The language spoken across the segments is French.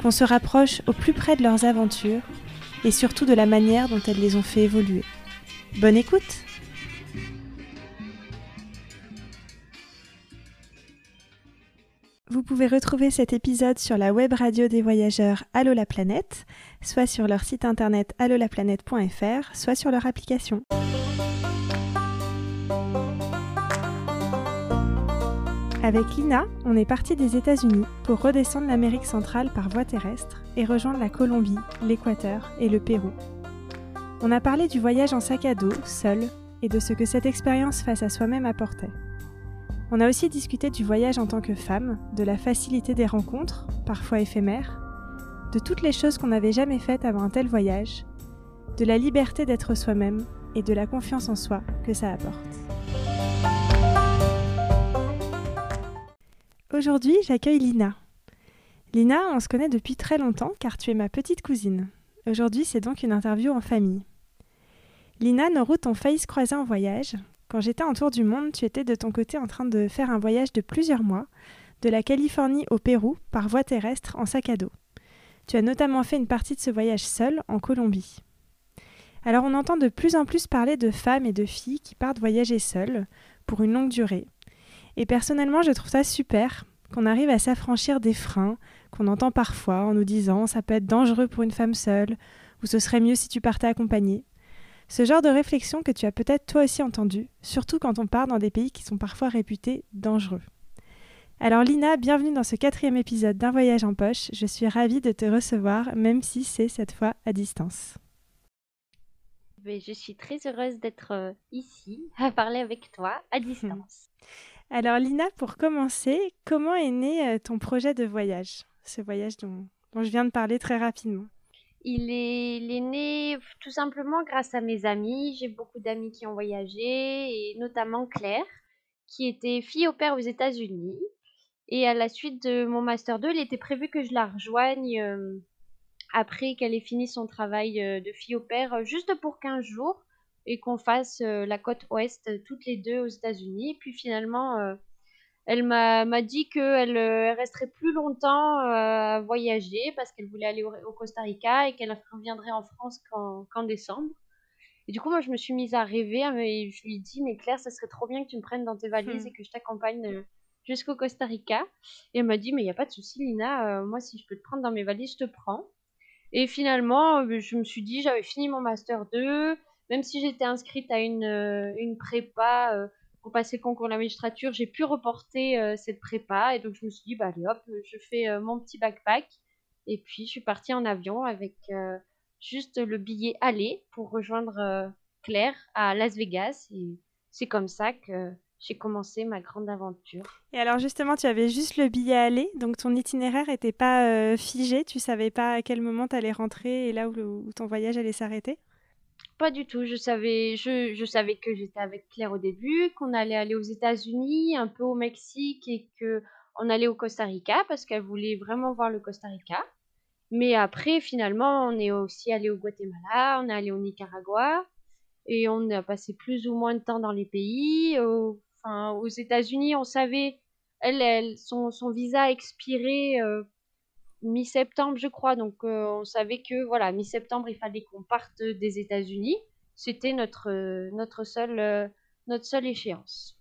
qu'on se rapproche au plus près de leurs aventures et surtout de la manière dont elles les ont fait évoluer. Bonne écoute Vous pouvez retrouver cet épisode sur la web radio des voyageurs Allo la planète, soit sur leur site internet allolaplanète.fr, soit sur leur application. Avec Lina, on est parti des États-Unis pour redescendre l'Amérique centrale par voie terrestre et rejoindre la Colombie, l'Équateur et le Pérou. On a parlé du voyage en sac à dos, seul, et de ce que cette expérience face à soi-même apportait. On a aussi discuté du voyage en tant que femme, de la facilité des rencontres, parfois éphémères, de toutes les choses qu'on n'avait jamais faites avant un tel voyage, de la liberté d'être soi-même et de la confiance en soi que ça apporte. Aujourd'hui, j'accueille Lina. Lina, on se connaît depuis très longtemps car tu es ma petite cousine. Aujourd'hui, c'est donc une interview en famille. Lina, nos routes ont failli se croiser en voyage. Quand j'étais en tour du monde, tu étais de ton côté en train de faire un voyage de plusieurs mois, de la Californie au Pérou, par voie terrestre, en sac à dos. Tu as notamment fait une partie de ce voyage seule, en Colombie. Alors on entend de plus en plus parler de femmes et de filles qui partent voyager seules, pour une longue durée, et personnellement, je trouve ça super qu'on arrive à s'affranchir des freins qu'on entend parfois en nous disant ça peut être dangereux pour une femme seule ou ce serait mieux si tu partais accompagnée. Ce genre de réflexion que tu as peut-être toi aussi entendu, surtout quand on part dans des pays qui sont parfois réputés dangereux. Alors Lina, bienvenue dans ce quatrième épisode d'un voyage en poche. Je suis ravie de te recevoir, même si c'est cette fois à distance. Je suis très heureuse d'être euh, ici à parler avec toi à distance. Alors Lina, pour commencer, comment est né euh, ton projet de voyage? Ce voyage dont, je viens de parler très rapidement. Il est, né tout simplement grâce à mes amis. J'ai beaucoup d'amis qui ont voyagé, et notamment Claire, qui était fille au père aux États-Unis. Et à la suite de mon Master 2, il était prévu que je la rejoigne euh, après qu'elle ait fini son travail euh, de fille au père, juste pour 15 jours et qu'on fasse euh, la côte ouest euh, toutes les deux aux États-Unis. Puis finalement, euh, elle m'a dit qu'elle elle resterait plus longtemps à voyager parce qu'elle voulait aller au, Costa Rica et qu'elle reviendrait en France qu'en décembre. Et du coup, moi, je me suis mise à rêver. Et je lui ai dit, mais Claire, ça serait trop bien que tu me prennes dans tes valises hmm. et que je t'accompagne jusqu'au Costa Rica. Et elle m'a dit, mais il n'y a pas de souci, Lina. moi, si je peux te prendre dans mes valises, je te prends. Et finalement, je me suis dit, j'avais fini mon Master 2 même si j'étais inscrite à une, euh, une prépa euh, pour passer concours de la magistrature, j'ai pu reporter euh, cette prépa. Et donc, je me suis dit, bah, allez hop, je fais mon petit backpack. Et puis, je suis partie en avion avec juste le billet aller pour rejoindre Claire à Las Vegas. Et c'est comme ça que j'ai commencé ma grande aventure. Et alors justement, tu avais juste le billet aller, donc ton itinéraire n'était pas figé, tu savais pas à quel moment tu allais rentrer et là où ton voyage allait s'arrêter? Pas du tout. Je savais, je, je savais que j'étais avec Claire au début, qu'on allait aller aux États-Unis, un peu au Mexique et que on allait au Costa Rica parce qu'elle voulait vraiment voir le Costa Rica. Mais après, finalement, on est aussi allé au Guatemala, on est allé au Nicaragua et on a passé plus ou moins de temps dans les pays. enfin, aux États-Unis, on savait, elle, son, son visa expirait euh, mi-septembre, je crois. Donc, euh, on savait que, voilà, mi-septembre, il fallait qu'on parte des États-Unis. C'était notre, euh, notre, seule, euh, notre seule échéance.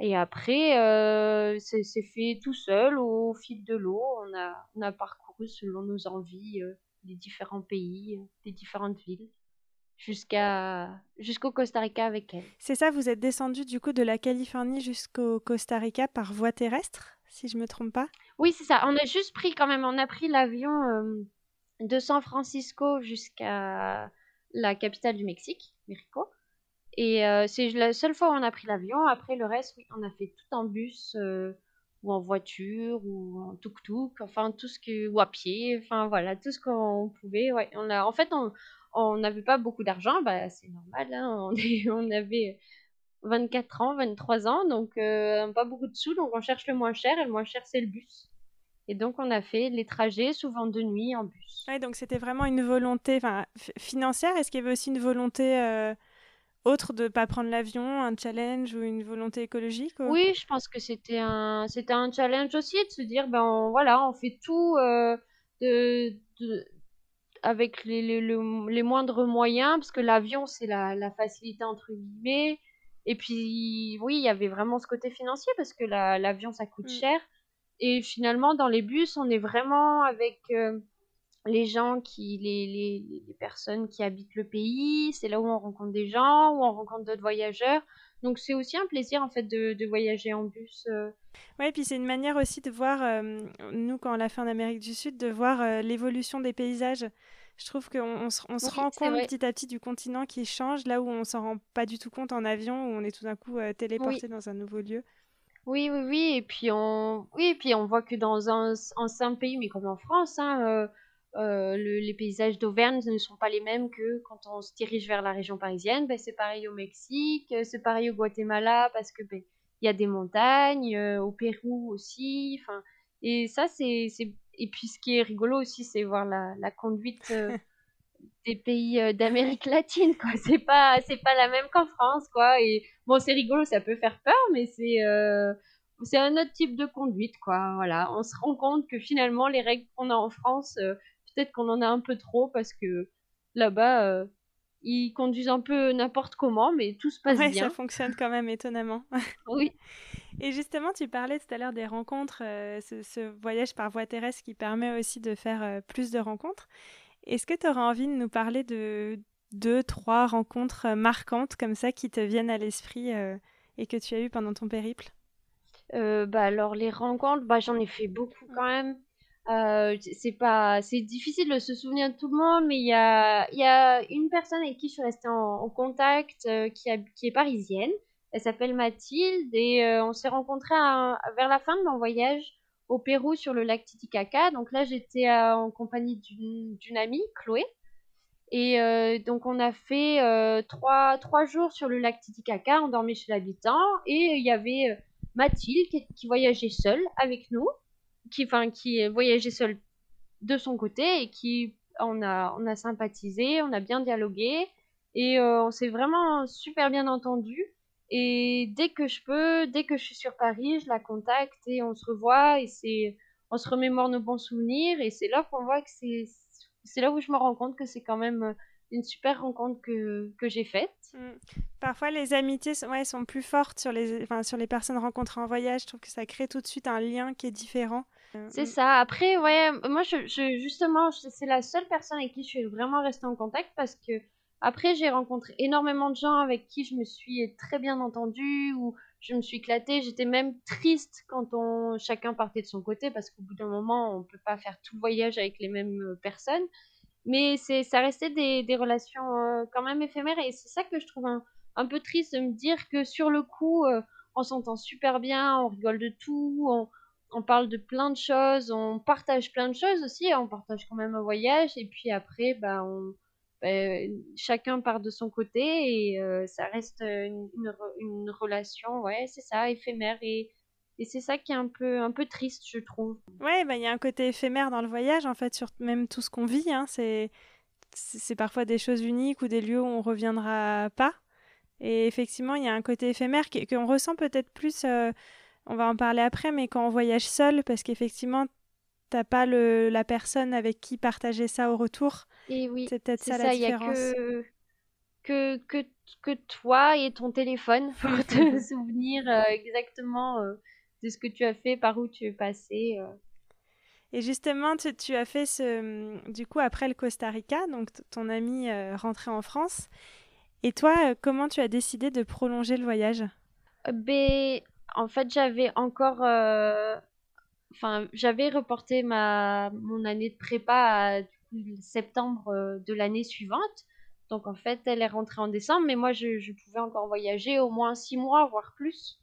Et après, c'est fait tout seul, au fil de l'eau. On a, on a parcouru selon nos envies les différents pays, les différentes villes jusqu'à jusqu'au Costa Rica avec elle. C'est ça, vous êtes descendu du coup de la Californie jusqu'au Costa Rica par voie terrestre si je me trompe pas? Oui, c'est ça. On a juste pris quand même, on a pris l'avion euh, de San Francisco jusqu'à la capitale du Mexique, Mexico. Et euh, c'est la seule fois où on a pris l'avion. Après le reste, oui, on a fait tout en bus. Euh, ou en voiture ou en tuk-tuk, enfin tout ce que ou à pied, enfin voilà, tout ce qu'on pouvait. On a en fait on n'avait pas beaucoup d'argent, bah c'est normal, hein, on, avait 24 ans, 23 ans, donc pas beaucoup de sous, donc on cherche le moins cher et le moins cher c'est le bus. Et donc on a fait les trajets souvent de nuit en bus. Ouais, donc c'était vraiment une volonté financière. Est-ce qu'il y avait aussi une volonté euh, autre de ne pas prendre l'avion, un challenge ou une volonté écologique Oui, je pense que c'était un, c'était un challenge aussi de se dire, ben voilà, on fait tout euh, de, avec les, les, les, moindres moyens, parce que l'avion, c'est la, la, facilité entre guillemets. Et puis, oui, il y avait vraiment ce côté financier, parce que l'avion, ça coûte mm. cher. Et finalement, dans les bus, on est vraiment avec... Euh, les gens qui, les, les, les, personnes qui habitent le pays, c'est là où on rencontre des gens, où on rencontre d'autres voyageurs. Donc c'est aussi un plaisir en fait de, de voyager en bus. Euh. Ouais, puis c'est une manière aussi de voir, euh, nous quand on l'a fait en Amérique du Sud, de voir euh, l'évolution des paysages. Je trouve qu'on on se, on se rend compte petit à petit du continent qui change, là où on s'en rend pas du tout compte en avion, où on est tout d'un coup téléporté dans un nouveau lieu. Oui, oui, oui, et puis on, oui, et puis on voit que dans un, un pays, mais comme en France, hein, euh, les paysages d'Auvergne ne sont pas les mêmes que quand on se dirige vers la région parisienne. Ben, c'est pareil au Mexique, euh, c'est pareil au Guatemala parce que ben, y a des montagnes, euh, au Pérou aussi. Enfin, et ça c'est et puis ce qui est rigolo aussi, c'est voir la, la conduite des pays d'Amérique latine. Quoi, c'est pas c'est pas la même qu'en France, quoi. Et bon, c'est rigolo, ça peut faire peur, mais c'est c'est un autre type de conduite, quoi. Voilà, on se rend compte que finalement les règles qu'on a en France peut-être qu'on en a un peu trop parce que là-bas, euh, ils conduisent un peu n'importe comment, mais tout se passe bien. Ça fonctionne quand même étonnamment. oui. Et justement, tu parlais tout à l'heure des rencontres, euh, ce, voyage par voie terrestre qui permet aussi de faire euh, plus de rencontres. Est-ce que tu auras envie de nous parler de deux, trois rencontres marquantes comme ça qui te viennent à l'esprit et que tu as eues pendant ton périple? Bah alors les rencontres, bah j'en ai fait beaucoup quand même. Euh, c'est pas, c'est difficile de se souvenir de tout le monde, mais il y a, y a une personne avec qui je suis restée en, contact euh, qui, qui est parisienne. Elle s'appelle Mathilde et euh, on s'est rencontrés vers la fin de mon voyage au Pérou sur le lac Titicaca. Donc là, j'étais en compagnie d'une amie, Chloé. Et donc on a fait trois, trois jours sur le lac Titicaca, on dormait chez l'habitant et il y avait Mathilde qui, voyageait seule avec nous qui, qui voyageait seul de son côté et qui on a, sympathisé, on a bien dialogué et euh, on s'est vraiment super bien entendu. Et dès que je peux, dès que je suis sur Paris, je la contacte et on se revoit et c'est, on se remémore nos bons souvenirs et c'est là qu'on voit que c'est, c'est là où je me rends compte que c'est quand même une super rencontre que, que j'ai faite. Mm. Parfois, les amitiés ouais, sont plus fortes sur les, enfin, sur les personnes rencontrées en voyage. Je trouve que ça crée tout de suite un lien qui est différent. Euh, c'est mm. ça. Après, ouais, moi, je, justement, c'est la seule personne avec qui je suis vraiment restée en contact parce que après, j'ai rencontré énormément de gens avec qui je me suis très bien entendue ou je me suis éclatée. J'étais même triste quand on chacun partait de son côté parce qu'au bout d'un moment, on peut pas faire tout le voyage avec les mêmes euh, personnes. Mais ça restait des, relations euh, quand même éphémères et c'est ça que je trouve un, un, peu triste de me dire que sur le coup, on s'entend super bien, on rigole de tout, on, on parle de plein de choses, on partage plein de choses aussi, on partage quand même un voyage, et puis après, bah, on, bah, chacun part de son côté, et euh, ça reste une, une, relation, ouais, c'est ça, éphémère, et, c'est ça qui est un peu, un peu triste, je trouve. Ouais, bah, il y a un côté éphémère dans le voyage, en fait, sur même tout ce qu'on vit, hein, c'est, c'est parfois des choses uniques ou des lieux où on reviendra pas. Et effectivement, il y a un côté éphémère qu'on ressent peut-être plus euh, on va en parler après, mais quand on voyage seul, parce qu'effectivement, t'as pas le, la personne avec qui partager ça au retour? Et oui, c'est peut-être ça, la différence. Y a que, que, que, toi et ton téléphone pour te souvenir euh, exactement euh, de ce que tu as fait, par où tu es passé. Euh. Et justement, tu, as fait ce, du coup après le Costa Rica, donc ton ami rentré en France. Et toi, comment tu as décidé de prolonger le voyage? Ben, en fait, j'avais encore, enfin, j'avais reporté ma mon année de prépa à septembre euh, de l'année suivante. Donc en fait, elle est rentrée en décembre, mais moi je, pouvais encore voyager au moins six mois, voire plus.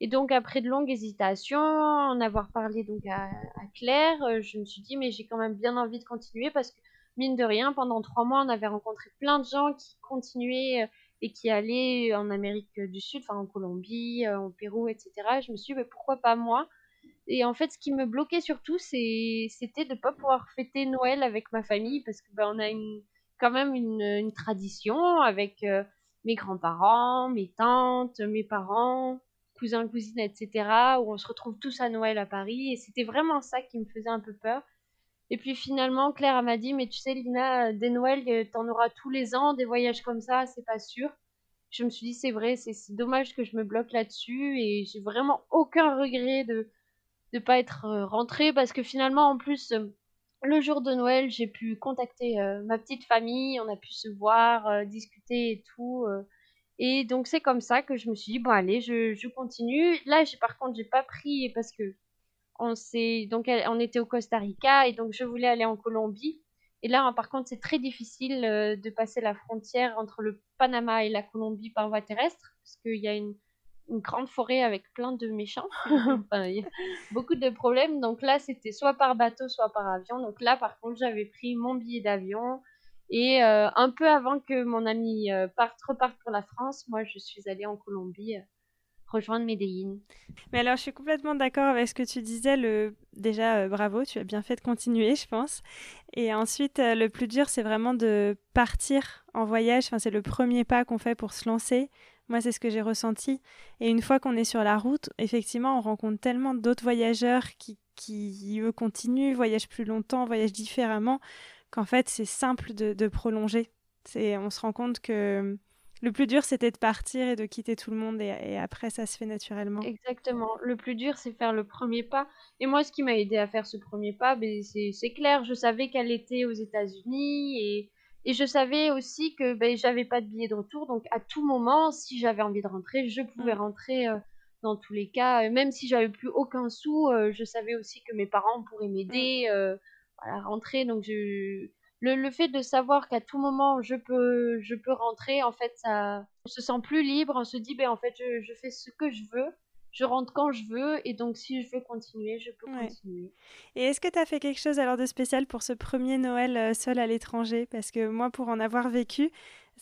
Et donc après de longues hésitations, en avoir parlé donc à, Claire, euh, je me suis dit mais j'ai quand même bien envie de continuer parce que mine de rien, pendant trois mois, on avait rencontré plein de gens qui continuaient euh, et qui allaient en Amérique du Sud, enfin en Colombie, en Pérou, etc. je me suis dit mais pourquoi pas moi? Et en fait, ce qui me bloquait surtout, c'était de ne pas pouvoir fêter Noël avec ma famille parce que ben, on a quand même une, tradition avec mes grands-parents, mes tantes, mes parents cousins, cousines, etc., où on se retrouve tous à Noël à Paris. Et c'était vraiment ça qui me faisait un peu peur. Et puis finalement, Claire m'a dit, mais tu sais, Lina, des Noëls, euh, t'en auras tous les ans, des voyages comme ça, c'est pas sûr. Je me suis dit, c'est vrai, c'est dommage que je me bloque là-dessus et j'ai vraiment aucun regret de ne pas être euh, rentrée parce que finalement, en plus, euh, le jour de Noël, j'ai pu contacter ma petite famille, on a pu se voir, discuter et tout. Et donc c'est comme ça que je me suis dit bon allez, je, je continue. Là, j'ai par contre, j'ai pas pris parce que on s'est donc on était au Costa Rica et donc je voulais aller en Colombie. Et là, par contre, c'est très difficile euh, de passer la frontière entre le Panama et la Colombie par voie terrestre parce qu'il y a une, une, grande forêt avec plein de méchants. enfin, il y a beaucoup de problèmes. Donc là, c'était soit par bateau, soit par avion. Donc là, par contre, j'avais pris mon billet d'avion. Et euh, un peu avant que mon ami euh, parte, reparte pour la France, moi je suis allée en Colombie euh, rejoindre Medellin. Mais alors je suis complètement d'accord avec ce que tu disais. Le... Déjà, bravo, tu as bien fait de continuer, je pense. Et ensuite, le plus dur, c'est vraiment de partir en voyage. Enfin, c'est le premier pas qu'on fait pour se lancer. Moi, c'est ce que j'ai ressenti. Et une fois qu'on est sur la route, effectivement, on rencontre tellement d'autres voyageurs qui, qui, eux, continuent, voyagent plus longtemps, voyagent différemment qu'en fait, c'est simple de, prolonger. On se rend compte que le plus dur, c'était de partir et de quitter tout le monde, et, après, ça se fait naturellement. Exactement. Le plus dur, c'est faire le premier pas. Et moi, ce qui m'a aidé à faire ce premier pas, ben, c'est clair. Je savais qu'elle était aux États-Unis et, je savais aussi que ben, j'avais pas de billet de retour. Donc, à tout moment, si j'avais envie de rentrer, je pouvais mm. rentrer. Euh, dans tous les cas, même si j'avais plus aucun sou, euh, je savais aussi que mes parents pourraient m'aider. Mm. Euh, à rentrer. Donc je, le, le fait de savoir qu'à tout moment je peux, je peux rentrer, en fait, ça, on se sent plus libre. On se dit, ben en fait, je, je fais ce que je veux. Je rentre quand je veux et donc si je veux continuer, je peux continuer. Et est-ce que tu as fait quelque chose alors de spécial pour ce premier Noël euh, seul à l'étranger? Parce que moi, pour en avoir vécu,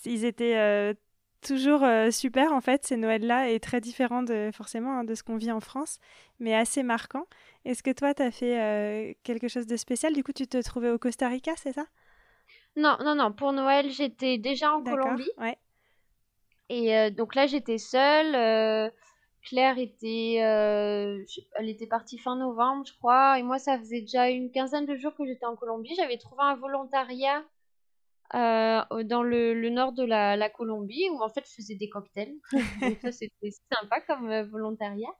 ils étaient euh, toujours euh, super en fait ces Noëls-là et très différents de, forcément hein, de ce qu'on vit en France, mais assez marquant. Est-ce que toi, tu as fait euh, quelque chose de spécial? Du coup, tu te trouvais au Costa Rica, c'est ça? Non, non, non. Pour Noël, j'étais déjà en Colombie. Ouais. Et donc là, j'étais seule. Euh, Claire était, elle était partie fin novembre, je crois. Et moi, ça faisait déjà une quinzaine de jours que j'étais en Colombie. J'avais trouvé un volontariat dans le, nord de la, la, Colombie où en fait je faisais des cocktails. ça, c'était sympa comme volontariat.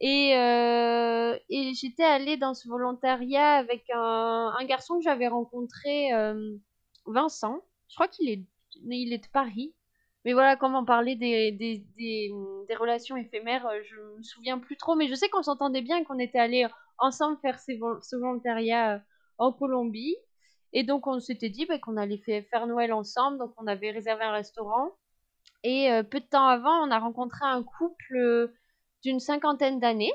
Et, euh, et j'étais allée dans ce volontariat avec un, un garçon que j'avais rencontré, euh, Vincent. Je crois qu'il est, il est de Paris. Mais voilà, comme on parlait des, des, des, relations éphémères, euh, je me souviens plus trop. Mais je sais qu'on s'entendait bien, qu'on était allés ensemble faire ce volontariat euh, en Colombie. Et donc on s'était dit bah, qu'on allait faire Noël ensemble. Donc on avait réservé un restaurant. Et euh, peu de temps avant, on a rencontré un couple d'une cinquantaine d'années,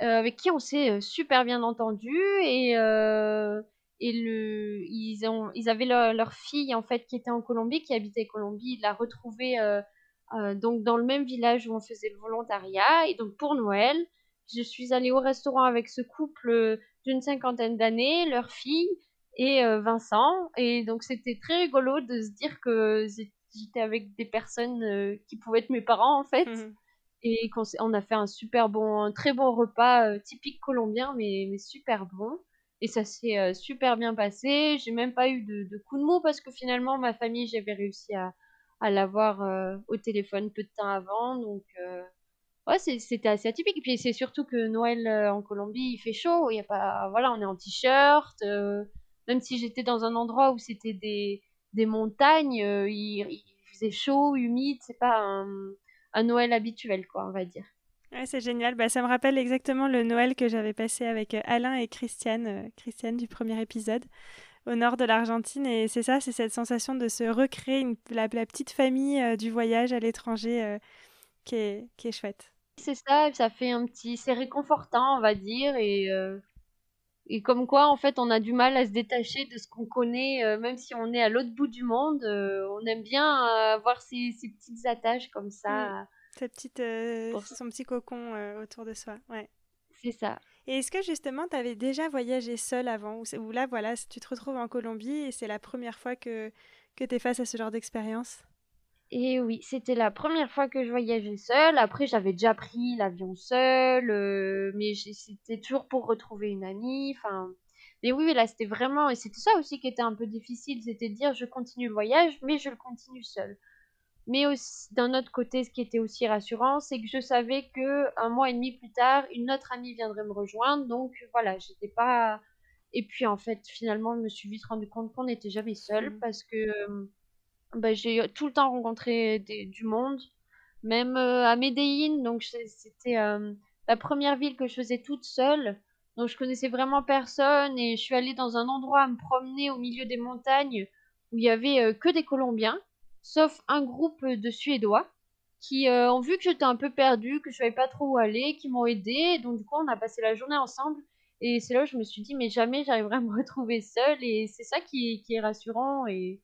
avec qui on s'est super bien entendu et, et le, ils, ont, ils avaient leur, fille en fait qui était en Colombie, qui habitait Colombie, il l'a retrouvée donc dans le même village où on faisait le volontariat et donc pour Noël, je suis allée au restaurant avec ce couple d'une cinquantaine d'années, leur fille et Vincent et donc c'était très rigolo de se dire que j'étais avec des personnes qui pouvaient être mes parents en fait. Mmh et on, a fait un super bon, un très bon repas euh, typique colombien, mais, mais super bon. Et ça s'est euh, super bien passé. J'ai même pas eu de, de de mou parce que finalement, ma famille, j'avais réussi à, à l'avoir euh, au téléphone peu de temps avant. Donc, ouais, c'était assez atypique. Et puis, c'est surtout que Noël en Colombie, il fait chaud. Il y a pas, voilà, on est en t-shirt. même si j'étais dans un endroit où c'était des, des montagnes, il, il, faisait chaud, humide. C'est pas un un Noël habituel, quoi, on va dire. Ouais, c'est génial. Bah, ça me rappelle exactement le Noël que j'avais passé avec euh, Alain et Christiane, euh, Christiane du premier épisode, au nord de l'Argentine. Et c'est ça, c'est cette sensation de se recréer une, la, petite famille euh, du voyage à l'étranger qui, est, qui est chouette. c'est ça, ça fait un petit c'est réconfortant, on va dire et et comme quoi, en fait, on a du mal à se détacher de ce qu'on connaît, même si on est à l'autre bout du monde, on aime bien avoir ces ces petites attaches comme ça. Mmh. Petite, son petit cocon autour de soi, ouais. C'est ça. Et est-ce que justement, tu avais déjà voyagé seule avant? Ou, là, voilà, tu te retrouves en Colombie et c'est la première fois que, que tu es face à ce genre d'expérience? Et oui, c'était la première fois que je voyageais seule. Après, j'avais déjà pris l'avion seule, euh, mais c'était toujours pour retrouver une amie. Enfin, mais oui, là, c'était vraiment, et c'était ça aussi qui était un peu difficile, c'était de dire je continue le voyage, mais je le continue seule. Mais d'un autre côté, ce qui était aussi rassurant, c'est que je savais que un mois et demi plus tard, une autre amie viendrait me rejoindre. Donc voilà, j'étais pas. Et puis en fait, finalement, je me suis vite rendu compte qu'on n'était jamais seul mmh. parce que euh, bah, j'ai tout le temps rencontré du monde, même euh, à Medellin. Donc c'était euh, la première ville que je faisais toute seule. Donc je connaissais vraiment personne et je suis allée dans un endroit à me promener au milieu des montagnes où il y avait que des Colombiens sauf un groupe de Suédois qui euh, ont vu que j'étais un peu perdue, que je savais pas trop où aller, qui m'ont aidé. Donc du coup, on a passé la journée ensemble. Et c'est là où je me suis dit, mais jamais j'arriverai à me retrouver seule. Et c'est ça qui, qui, est rassurant. Et,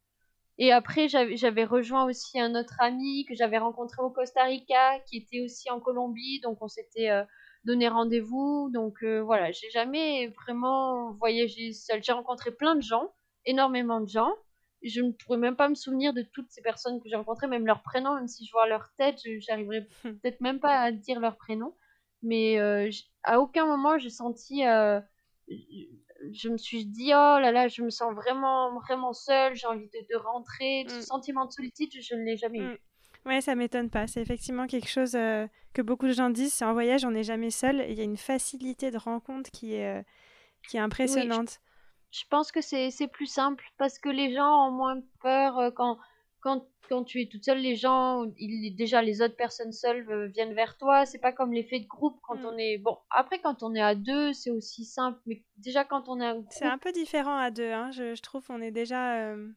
et après, j'avais rejoint aussi un autre ami que j'avais rencontré au Costa Rica, qui était aussi en Colombie. Donc on s'était euh, donné rendez-vous. Donc euh, voilà, j'ai jamais vraiment voyagé seule. J'ai rencontré plein de gens, énormément de gens je ne pourrais même pas me souvenir de toutes ces personnes que j'ai rencontrées, même leur prénom, même si je vois leur tête, j'arriverais peut-être même pas à dire leur prénom. Mais euh, à aucun moment j'ai senti, euh, je me suis dit oh là là, je me sens vraiment vraiment seule, j'ai envie de, rentrer. Ce mm. sentiment de solitude, je ne l'ai jamais eu. Mm. Ouais, ça m'étonne pas. C'est effectivement quelque chose euh, que beaucoup de gens disent. C'est en voyage, on n'est jamais seul. Il y a une facilité de rencontre qui est, qui est impressionnante je pense que c'est plus simple parce que les gens ont moins peur euh, quand, quand, quand tu es toute seule. Les gens, il, déjà les autres personnes seules euh, viennent vers toi. C'est pas comme l'effet de groupe quand mm. on est. Bon, après, quand on est à deux, c'est aussi simple. Mais déjà, quand on est un C'est un peu différent à deux, hein, je, je trouve. On est déjà. Euh,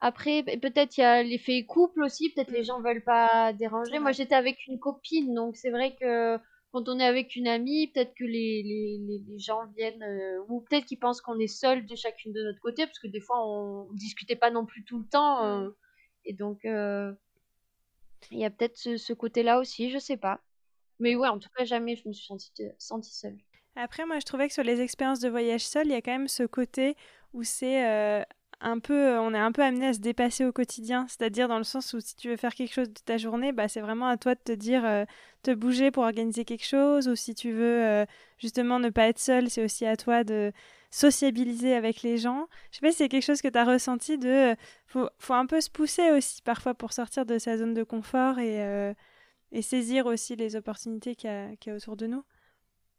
après, peut-être il y a l'effet couple aussi. Peut-être les mm. gens veulent pas déranger. Moi, j'étais avec une copine, donc c'est vrai que quand on est avec une amie, peut-être que les, les, les, gens viennent, euh, ou peut-être qu'ils pensent qu'on est seul de chacune de notre côté, parce que des fois on, discutait pas non plus tout le temps. Euh, et donc, euh, il y a peut-être ce, côté-là aussi, je sais pas. Mais ouais, en tout cas, jamais je me suis sentie, sentie seule. Après, moi, je trouvais que sur les expériences de voyage seul, il y a quand même ce côté où c'est un peu, euh, on est un peu amené à se dépasser au quotidien, c'est-à-dire dans le sens où si tu veux faire quelque chose de ta journée, bah, c'est vraiment à toi de te dire, euh, te bouger pour organiser quelque chose, ou si tu veux euh, justement ne pas être seul, c'est aussi à toi de sociabiliser avec les gens. Je sais pas si c'est quelque chose que tu as ressenti de, faut, faut un peu se pousser aussi parfois pour sortir de sa zone de confort et, et saisir aussi les opportunités qu'il y, a autour de nous.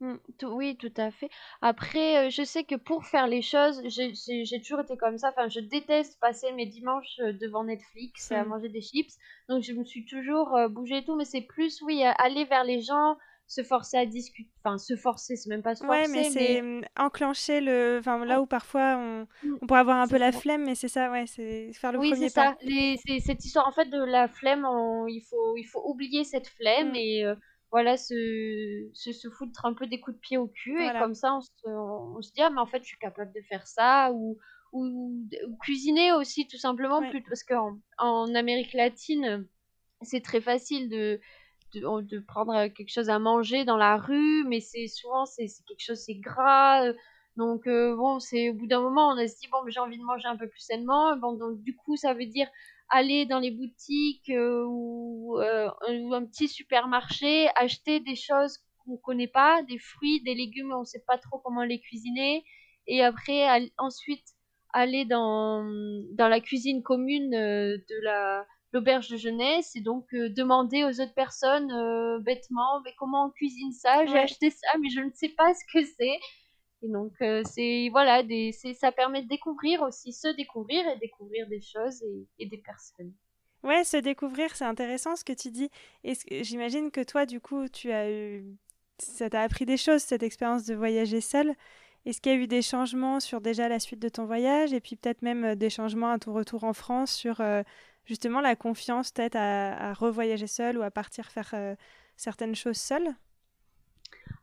Mmh, oui, tout à fait. Après, euh, je sais que pour faire les choses, j'ai toujours été comme ça. Enfin, je déteste passer mes dimanches euh, devant Netflix à mmh. manger des chips. Donc, je me suis toujours euh, bougé et tout. Mais c'est plus, oui, aller vers les gens, se forcer à discuter. Enfin, se forcer, c'est même pas se forcer. Ouais, mais c'est mmh, enclencher le. Enfin, là où parfois on, on pourrait avoir un peu la flemme, mais c'est ça, ouais, c'est faire le oui, premier pas. Oui, c'est ça. C'est cette histoire, en fait, de la flemme, il, faut, il faut oublier cette flemme et voilà, se, se, se, foutre un peu des coups de pied au cul. Et comme ça, on se, on, se dit, ah, mais en fait, je suis capable de faire ça. Ou, ou, cuisiner aussi, tout simplement. Plus, parce qu'en en Amérique latine, c'est très facile de, de, de, prendre quelque chose à manger dans la rue. Mais c'est souvent, c'est quelque chose, c'est gras. Donc, euh, bon, c'est au bout d'un moment, on a se dit, bon, j'ai envie de manger un peu plus sainement. Bon, donc, du coup, ça veut dire aller dans les boutiques euh, ou, euh, un petit supermarché, acheter des choses qu'on connaît pas, des fruits, des légumes, on sait pas trop comment les cuisiner, et après ensuite aller dans dans la cuisine commune euh, de la l'auberge de jeunesse et donc demander aux autres personnes bêtement mais comment on cuisine ça? J'ai acheté ça mais je ne sais pas ce que c'est et donc, euh, c'est voilà, ça permet de découvrir aussi, se découvrir et découvrir des choses et, des personnes. Ouais, se découvrir, c'est intéressant ce que tu dis. J'imagine que toi, du coup, tu as eu, ça t'a appris des choses cette expérience de voyager seule. Est-ce qu'il y a eu des changements sur déjà la suite de ton voyage et puis peut-être même euh, des changements à ton retour en France sur euh, justement la confiance peut-être à, à revoyager seule ou à partir faire certaines choses seule?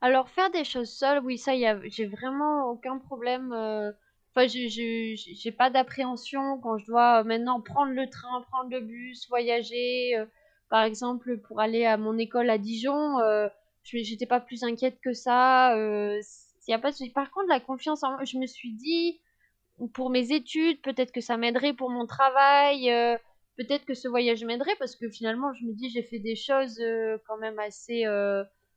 Alors faire des choses seule, oui, ça, a, j'ai vraiment aucun problème. euh, Enfin, j'ai j'ai- pas d'appréhension quand je dois euh, maintenant prendre le train, prendre le bus, voyager. euh, par exemple, pour aller à mon école à Dijon, je- j'étais pas plus inquiète que ça. Euh, y a pas. Par contre, la confiance en moi, je me suis dit, pour mes études, peut-être que ça m'aiderait pour mon travail, peut-être que ce voyage m'aiderait parce que finalement, je me dis, j'ai fait des choses quand même assez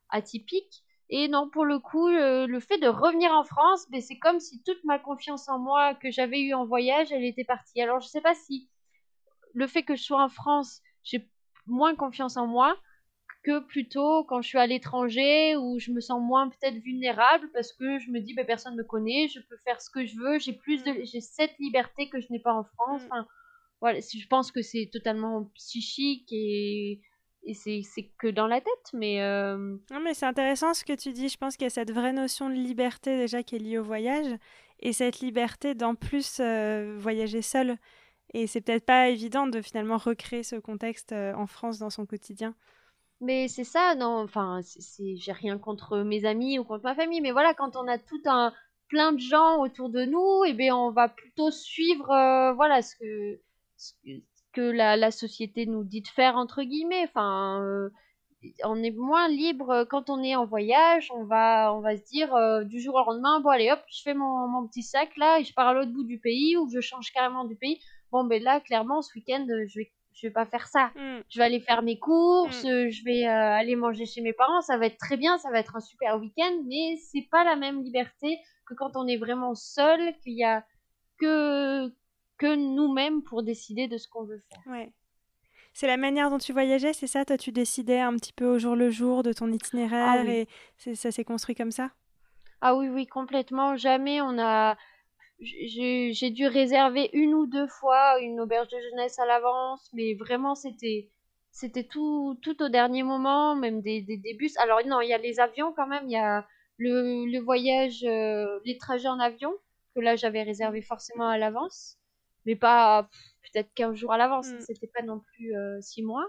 atypiques. Et non, pour le coup, le fait de revenir en France, ben, c'est comme si toute ma confiance en moi que j'avais eue en voyage, elle était partie. Alors, je sais pas si le fait que je sois en France, j'ai moins confiance en moi que plutôt quand je suis à l'étranger où je me sens moins peut-être vulnérable parce que je me dis ben, personne me connaît, je peux faire ce que je veux, j'ai plus de j'ai cette liberté que je n'ai pas en France. Mm. Enfin, voilà, je pense que c'est totalement psychique et, et c'est que dans la tête, mais euh, Non, mais c'est intéressant ce que tu dis. Je pense qu'il y a cette vraie notion de liberté déjà qui est liée au voyage et cette liberté d'en plus euh, voyager seul. Et c'est peut-être pas évident de finalement recréer ce contexte euh, en France dans son quotidien. Mais c'est ça, non, enfin, j'ai rien contre mes amis ou contre ma famille, mais voilà, quand on a tout un plein de gens autour de nous, eh bien, on va plutôt suivre, voilà, ce que, ce que, ce que la, la société nous dit de faire, entre guillemets. Enfin, euh, on est moins libre quand on est en voyage, on va, on va se dire euh, du jour au lendemain, bon, allez, hop, je fais mon, mon petit sac là et je pars à l'autre bout du pays ou je change carrément du pays. Bon, ben là, clairement, ce week-end, euh, je vais, je vais pas faire ça Mm. je vais aller faire mes courses, euh, je vais euh, aller manger chez mes parents, ça va être très bien, ça va être un super week-end, mais c'est pas la même liberté que quand on est vraiment seul, qu'il y a que que nous-mêmes pour décider de ce qu'on veut faire. Ouais. C'est la manière dont tu voyageais, c'est ça? Toi, tu décidais un petit peu au jour le jour de ton Ah itinéraire oui. et ça s'est construit comme ça? Ah oui, oui, complètement. Jamais on a. J'ai j'ai dû réserver une ou deux fois une auberge de jeunesse à l'avance, mais vraiment c'était c'était tout tout au dernier moment, même des, des, des bus. Alors non, il y a les avions quand même, il y a le, le voyage, euh, les trajets en avion, que là j'avais réservé forcément à l'avance, mais pas peut-être 15 jours à l'avance, Mm. c'était pas non plus euh, 6 mois.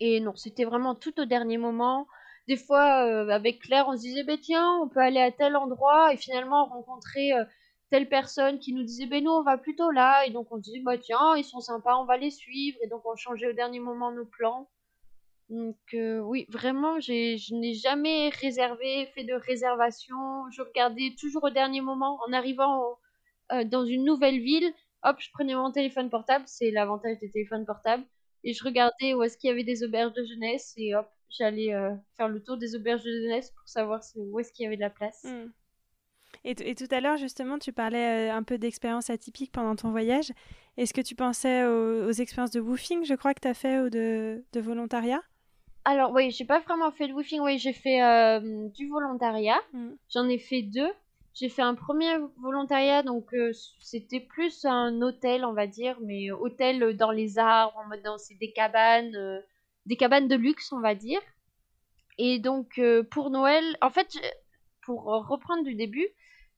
Et non, c'était vraiment tout au dernier moment. Des fois, euh, avec Claire, on se disait, ben tiens, on peut aller à tel endroit, et finalement, on rencontrait euh, telle personne qui nous disait, ben nous, on va plutôt là, et donc on se disait, bah tiens, ils sont sympas, on va les suivre, et donc on changeait au dernier moment nos plans. Donc euh, oui, vraiment, je n'ai jamais réservé, fait de réservation. Je regardais toujours au dernier moment, en arrivant au- euh, dans une nouvelle ville, hop, je prenais mon téléphone portable, c'est l'avantage des téléphones portables, et je regardais où est-ce qu'il y avait des auberges de jeunesse, et hop, j'allais euh, faire le tour des auberges de jeunesse pour savoir où est-ce qu'il y avait de la place. Mm. Et, tout à l'heure, justement, tu parlais euh, un peu d'expériences atypiques pendant ton voyage. Est-ce que tu pensais aux, aux expériences de woofing, je crois que tu as fait, ou de, de volontariat? Alors oui, j'ai pas vraiment fait de woofing, oui, j'ai fait euh, du volontariat. Mm. J'en ai fait deux. J'ai fait un premier volontariat, donc euh, c'était plus un hôtel, on va dire, mais hôtel dans les arbres, en mode dans c'est des cabanes, euh, des cabanes de luxe, on va dire. Et donc euh, pour Noël, en fait, pour reprendre du début,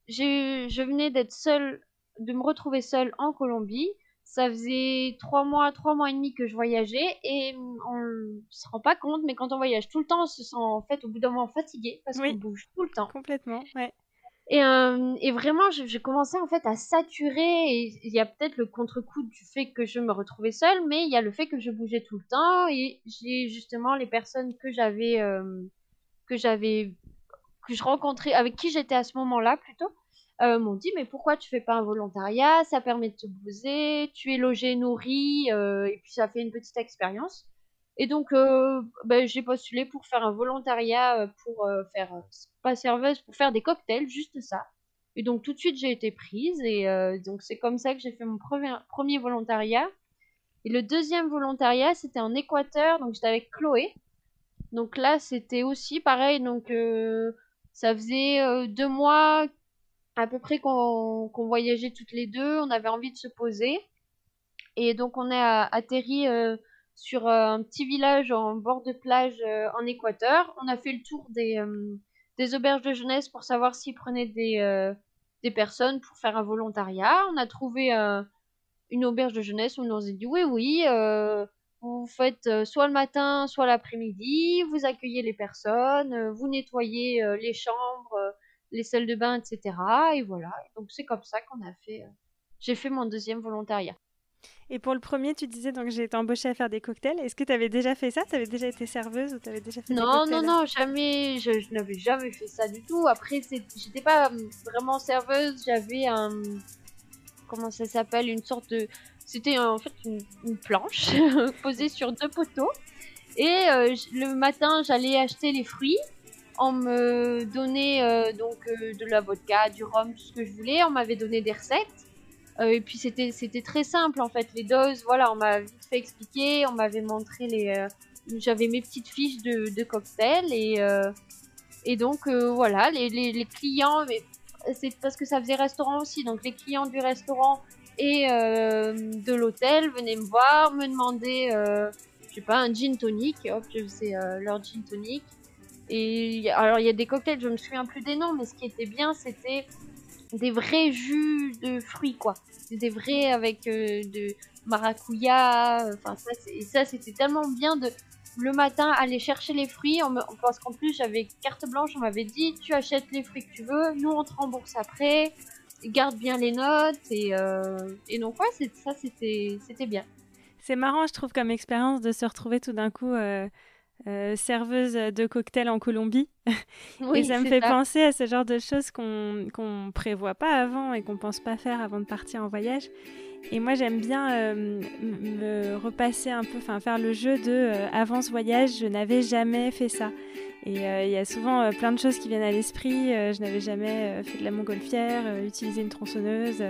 je venais d'être seule, de me retrouver seule en Colombie. Ça faisait trois mois, trois mois et demi que je voyageais et on ne se rend pas compte, mais quand on voyage tout le temps, on se sent en fait au bout d'un moment fatigué parce qu'on bouge tout le temps. complètement. Ouais. Et, euh, et vraiment, j'ai commencé en fait à saturer. Il y a peut-être le contre-coup du fait que je me retrouvais seule, mais il y a le fait que je bougeais tout le temps. Et j'ai justement les personnes que j'avais, euh, que j'avais, que je rencontrais, avec qui j'étais à ce moment-là plutôt, euh, m'ont dit mais pourquoi tu fais pas un volontariat? Ça permet de te poser, tu es logé, nourri, euh, et puis ça fait une petite expérience. Et donc, euh, ben, j'ai postulé pour faire un volontariat euh, pour euh, faire, pas serveuse, pour faire des cocktails, juste ça. Et donc, tout de suite, j'ai été prise. Et donc, c'est comme ça que j'ai fait mon premier, volontariat. Et le deuxième volontariat, c'était en Équateur. Donc, j'étais avec Chloé. Donc là, c'était aussi pareil. Donc, ça faisait deux mois à peu près qu'on qu'on voyageait toutes les deux. On avait envie de se poser. Et donc, on à- atterri sur euh, un petit village en bord de plage euh, en Équateur. On a fait le tour des, euh, des auberges de jeunesse pour savoir s'ils prenaient des, des personnes pour faire un volontariat. On a trouvé une auberge de jeunesse où on nous a dit oui, oui, Vous faites soit le matin, soit l'après-midi, vous accueillez les personnes, vous nettoyez les chambres, les salles de bain, etc. Et voilà. Donc c'est comme ça qu'on a fait. J'ai fait mon deuxième volontariat. Et pour le premier, tu disais donc j'ai été embauchée à faire des cocktails. Est-ce que tu avais déjà fait ça? Tu avais déjà été serveuse ou tu avais déjà fait non, des Non, non, jamais. Je, n'avais jamais fait ça du tout. Après, j'étais pas vraiment serveuse. J'avais un. Comment ça s'appelle? Une sorte de. C'était en fait une, planche posée sur deux poteaux. Et euh, le matin, j'allais acheter les fruits. On me donnait euh, donc euh, de la vodka, du rhum, tout ce que je voulais. On m'avait donné des recettes. Euh, et puis c'était c'était très simple en fait. Les doses voilà on m'a vite fait expliquer. On m'avait montré les euh, j'avais mes petites fiches de, de cocktails et euh, et donc voilà les, les, clients c'est parce que ça faisait restaurant aussi. Donc les clients du restaurant et de l'hôtel venaient me voir me demander je sais pas un gin tonic. Hop je faisais leur gin tonic. Et alors il y a des cocktails je me souviens plus des noms mais ce qui était bien c'était des vrais jus de fruits, quoi. Des vrais avec euh, de maracuya. Enfin, ça, ça c'était tellement bien de le matin aller chercher les fruits. On parce qu'en plus, j'avais carte blanche. On m'avait dit tu achètes les fruits que tu veux, nous on te rembourse après. Garde bien les notes. Et, euh, et donc, ouais, ça c'était bien. C'est marrant, je trouve, comme expérience de se retrouver tout d'un coup. Euh, euh, serveuse de cocktail en Colombie. et ça me fait penser à ce genre de choses qu'on ne prévoit pas avant et qu'on pense pas faire avant de partir en voyage. Et moi, j'aime bien euh, me repasser un peu, enfin faire le jeu de euh, avant ce voyage, je n'avais jamais fait ça. Et il y a souvent plein de choses qui viennent à l'esprit. je n'avais jamais fait de la montgolfière, utilisé une tronçonneuse,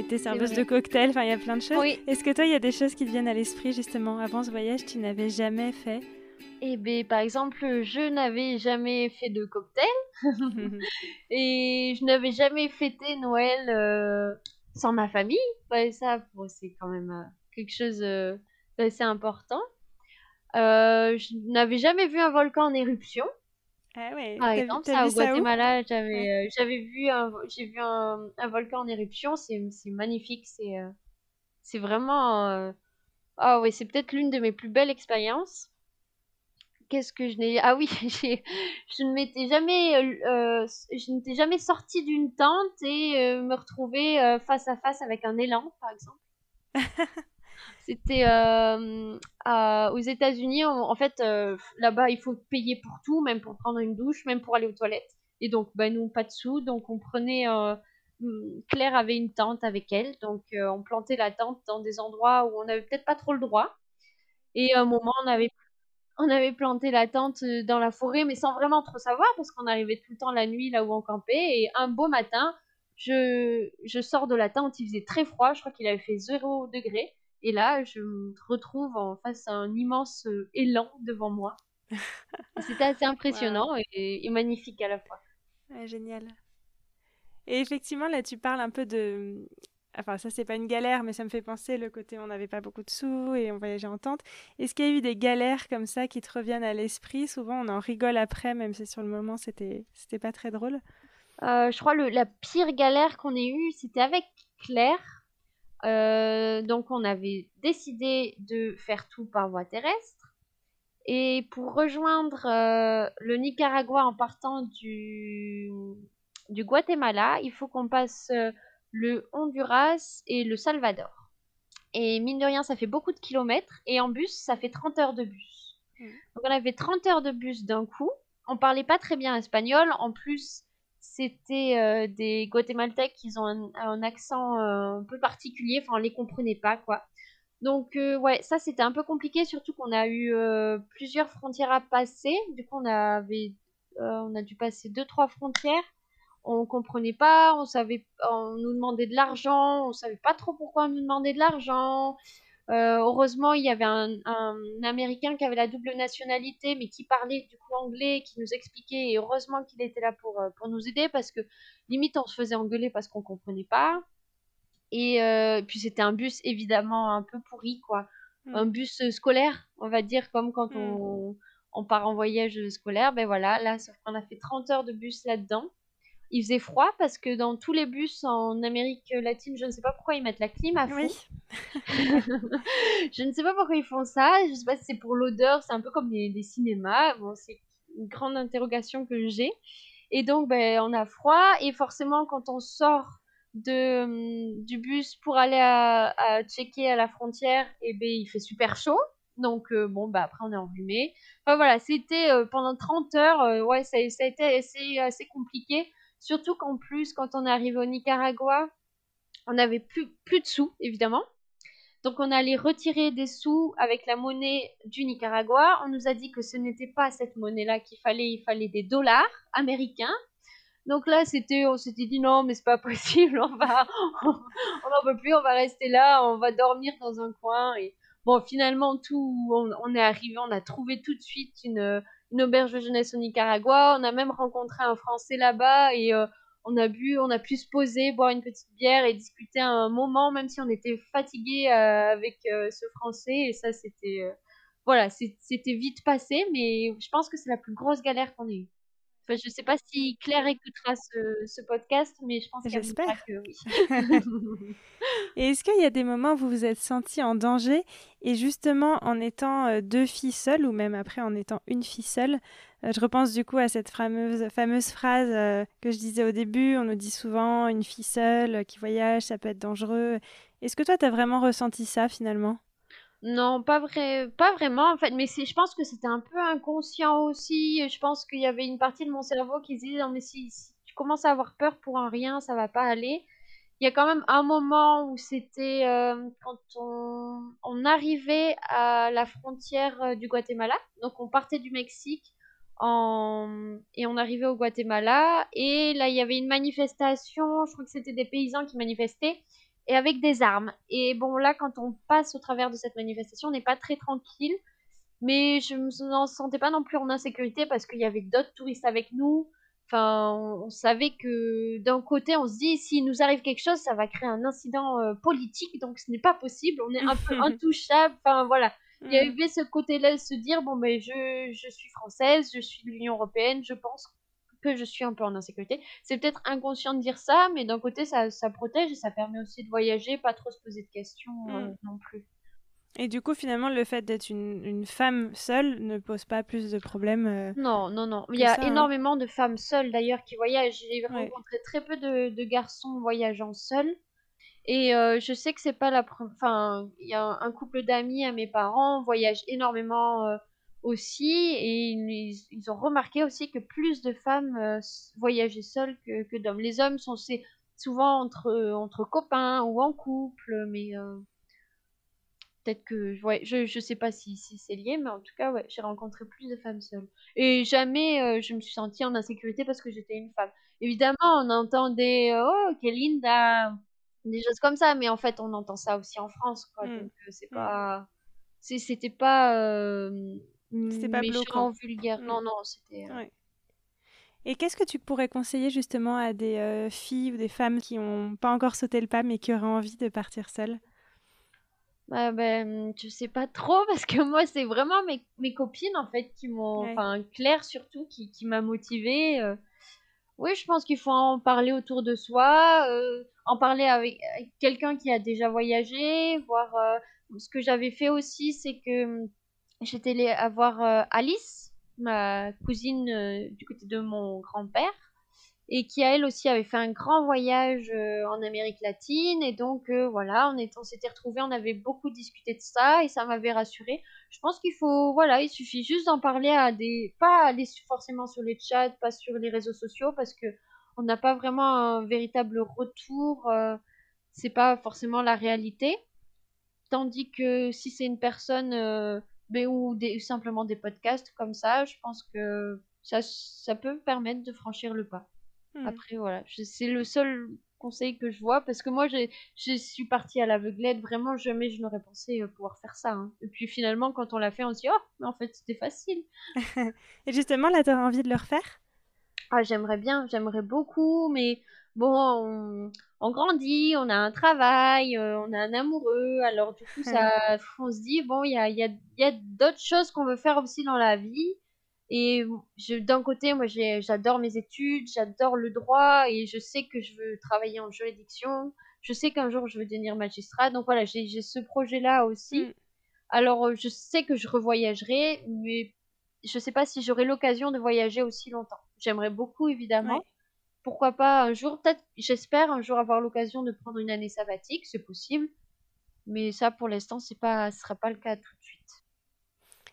été serveuse de cocktail. Enfin, il y a plein de choses. Est-ce que toi, il y a des choses qui te viennent à l'esprit justement avant ce voyage, tu n'avais jamais fait? Eh bien, par exemple, je n'avais jamais fait de cocktail et je n'avais jamais fêté Noël euh, sans ma famille. ça, c'est quand même euh, quelque chose euh, d'assez important. je n'avais jamais vu un volcan en éruption. Ah ouais, par exemple, ça, au Guatemala, j'avais j'avais vu un j'ai vu un, un, volcan en éruption. C'est magnifique. C'est c'est vraiment ah oui, c'est peut-être l'une de mes plus belles expériences qu'est-ce que je n'ai ah oui je ne m'étais jamais euh, je n'étais jamais sortie d'une tente et euh, me retrouver euh, face à face avec un élan par exemple. C'était aux États-Unis en fait là-bas il faut payer pour tout même pour prendre une douche même pour aller aux toilettes. Et donc bah nous pas de sous. Donc on prenait hmm, Claire avait une tente avec elle. Donc on plantait la tente dans des endroits où on n'avait peut-être pas trop le droit. Et à un moment on avait on avait planté la tente euh, dans la forêt, mais sans vraiment trop savoir, parce qu'on arrivait tout le temps la nuit là où on campait. Et un beau matin, je, je sors de la tente, il faisait très froid, je crois qu'il avait fait 0 degré. Et là, je me retrouve en face à un immense euh, élan devant moi. C'était assez impressionnant et, magnifique à la fois. génial. Et effectivement, là, tu parles un peu de, Enfin, ça, c'est pas une galère, mais ça me fait penser le côté on n'avait pas beaucoup de sous et on voyageait en tente. Est-ce qu'il y a eu des galères comme ça qui te reviennent à l'esprit? Souvent, on en rigole après, même si sur le moment, c'était, c'était pas très drôle. Euh, je crois que la pire galère qu'on ait eue, c'était avec Claire. Euh, donc, on avait décidé de faire tout par voie terrestre. Et pour rejoindre euh, le Nicaragua en partant du, du Guatemala, il faut qu'on passe le Honduras et le Salvador. Et mine de rien, ça fait beaucoup de kilomètres. Et en bus, ça fait 30 heures de bus. Donc on avait 30 heures de bus d'un coup. On parlait pas très bien espagnol. En plus, c'était euh, des Guatémaltèques qui ont un, accent euh, un peu particulier. Enfin, on les comprenait pas, quoi. Donc, euh, ouais, ça c'était un peu compliqué, surtout qu'on a eu plusieurs frontières à passer. Du coup, on, avait, on a dû passer deux, trois frontières on comprenait pas, on savait, on nous demandait de l'argent, on savait pas trop pourquoi on nous demandait de l'argent. Euh, heureusement, il y avait un, Américain qui avait la double nationalité, mais qui parlait du coup anglais, qui nous expliquait. Et heureusement qu'il était là pour, euh, pour nous aider, parce que limite on se faisait engueuler parce qu'on comprenait pas. Et euh, puis c'était un bus évidemment un peu pourri, quoi. Mm. Un bus scolaire, on va dire, comme quand mm. on, on part en voyage scolaire. Ben voilà, là, on a fait 30 heures de bus là-dedans. Il faisait froid parce que dans tous les bus en Amérique latine, je ne sais pas pourquoi ils mettent la clim à fond. Je ne sais pas pourquoi ils font ça. Je sais pas si c'est pour l'odeur. C'est un peu comme des, des cinémas. Bon, c'est une grande interrogation que j'ai. Et donc, ben, on a froid. Et forcément, quand on sort de, hum, du bus pour aller à, à checker à la frontière, et ben, il fait super chaud. Donc, euh, bon, bah, après, on est enrhumé. Enfin, voilà, c'était euh, pendant 30 heures, euh, ouais, ça, ça, a été assez, assez compliqué. Surtout qu'en plus, quand on est arrivé au Nicaragua, on n'avait plus, plus de sous, évidemment. Donc, on allait retirer des sous avec la monnaie du Nicaragua. On nous a dit que ce n'était pas cette monnaie-là qu'il fallait, il fallait des dollars américains. Donc là, c'était, on s'était dit non, mais c'est pas possible, on va, on n'en peut plus, on va rester là, on va dormir dans un coin. Et bon, finalement, tout, on, est arrivé, on a trouvé tout de suite une, une, auberge de jeunesse au Nicaragua. On a même rencontré un Français là-bas et euh, on a bu, on a pu se poser, boire une petite bière et discuter un moment, même si on était fatigué euh, avec euh, ce Français. Et ça, c'était, voilà, c'était vite passé, mais je pense que c'est la plus grosse galère qu'on ait eue. Je je sais pas si Claire écoutera ce, podcast, mais je pense qu'elle J'espère que oui. et est-ce qu'il y a des moments où vous vous êtes senti en danger et justement en étant euh, deux filles seules ou même après en étant une fille seule euh, Je repense du coup à cette fameuse, fameuse phrase euh, que je disais au début, on nous dit souvent une fille seule qui voyage, ça peut être dangereux. Est-ce que toi, tu as vraiment ressenti ça finalement? Non, pas vrai, pas vraiment en fait, mais je pense que c'était un peu inconscient aussi. Je pense qu'il y avait une partie de mon cerveau qui se disait non mais si, tu commences à avoir peur pour un rien, ça va pas aller. Il y a quand même un moment où c'était euh, quand on, on arrivait à la frontière euh, du Guatemala. Donc on partait du Mexique et on arrivait au Guatemala et là il y avait une manifestation. Je crois que c'était des paysans qui manifestaient et avec des armes. Et bon, là, quand on passe au travers de cette manifestation, on n'est pas très tranquille. Mais je me sentais pas non plus en insécurité parce qu'il y avait d'autres touristes avec nous. Enfin, on, savait que d'un côté, on se dit, s'il nous arrive quelque chose, ça va créer un incident euh, politique, donc ce n'est pas possible. On est un peu intouchable. Enfin, voilà. Il y avait ce côté-là de se dire, bon, mais je, je suis française, je suis de l'Union Européenne, je pense que je suis un peu en insécurité. C'est peut-être inconscient de dire ça, mais d'un côté, ça, ça, protège et ça permet aussi de voyager, pas trop se poser de questions euh, mm. non plus. Et du coup, finalement, le fait d'être une, une, femme seule ne pose pas plus de problèmes euh, Non, non, non. Il y a hein. énormément de femmes seules d'ailleurs qui voyagent. J'ai rencontré très peu de, de, garçons voyageant seuls. Et euh, je sais que c'est pas la. Enfin, il y a un, couple d'amis à mes parents voyage énormément aussi et ils, ont remarqué aussi que plus de femmes euh, voyageaient seules que, que d'hommes. Les hommes sont souvent entre, entre copains ou en couple, mais euh, peut-être que ouais, je je sais pas si, si c'est lié, mais en tout cas ouais, j'ai rencontré plus de femmes seules et jamais euh, je me suis sentie en insécurité parce que j'étais une femme. Évidemment, on entendait oh quelle linda des choses comme ça, mais en fait on entend ça aussi en France quoi, mmh. donc c'est mmh. pas c'était pas c'était pas bloquant. vulgaire. Non, non, c'était. Euh, Et qu'est-ce que tu pourrais conseiller justement à des euh, filles ou des femmes qui n'ont pas encore sauté le pas mais qui auraient envie de partir seules? Bah, ben, je sais pas trop parce que moi, c'est vraiment mes, mes, copines en fait qui m'ont. Enfin, Claire surtout qui, qui m'a motivée. Euh. Oui, je pense qu'il faut en parler autour de soi, en parler avec, avec quelqu'un qui a déjà voyagé, voir. ce que j'avais fait aussi, c'est que j'étais allée voir euh, Alice, ma cousine euh, du côté de mon grand-père, et qui elle aussi avait fait un grand voyage euh, en Amérique latine. Et donc voilà, on, on s'était retrouvés, on avait beaucoup discuté de ça et ça m'avait rassuré. Je pense qu'il faut, voilà, il suffit juste d'en parler à des, pas aller forcément sur les chats, pas sur les réseaux sociaux, parce que on n'a pas vraiment un véritable retour. c'est pas forcément la réalité. Tandis que si c'est une personne ou des, simplement des podcasts comme ça, je pense que ça, ça peut permettre de franchir le pas. Hmm. Après, voilà, c'est le seul conseil que je vois parce que moi, je suis partie à l'aveuglette, vraiment jamais je n'aurais pensé euh, pouvoir faire ça. Hein. Et puis finalement, quand on l'a fait, on se dit, oh, mais en fait, c'était facile. Et justement, là, tu as envie de le refaire? Ah, j'aimerais bien, j'aimerais beaucoup, mais bon, on, grandit, on a un travail, euh, on a un amoureux, alors du coup, ça, on se dit, bon, il y a, y a, y a d'autres choses qu'on veut faire aussi dans la vie. Et d'un côté, moi, j'adore mes études, j'adore le droit et je sais que je veux travailler en juridiction. Je sais qu'un jour, je veux devenir magistrat. Donc voilà, j'ai ce projet-là aussi. Mm. Alors, euh, je sais que je revoyagerai, mais je ne sais pas si j'aurai l'occasion de voyager aussi longtemps. J'aimerais beaucoup, évidemment. Pourquoi pas un jour, peut-être, j'espère un jour avoir l'occasion de prendre une année sabbatique, c'est possible. Mais ça, pour l'instant, ce ne sera pas le cas tout de suite.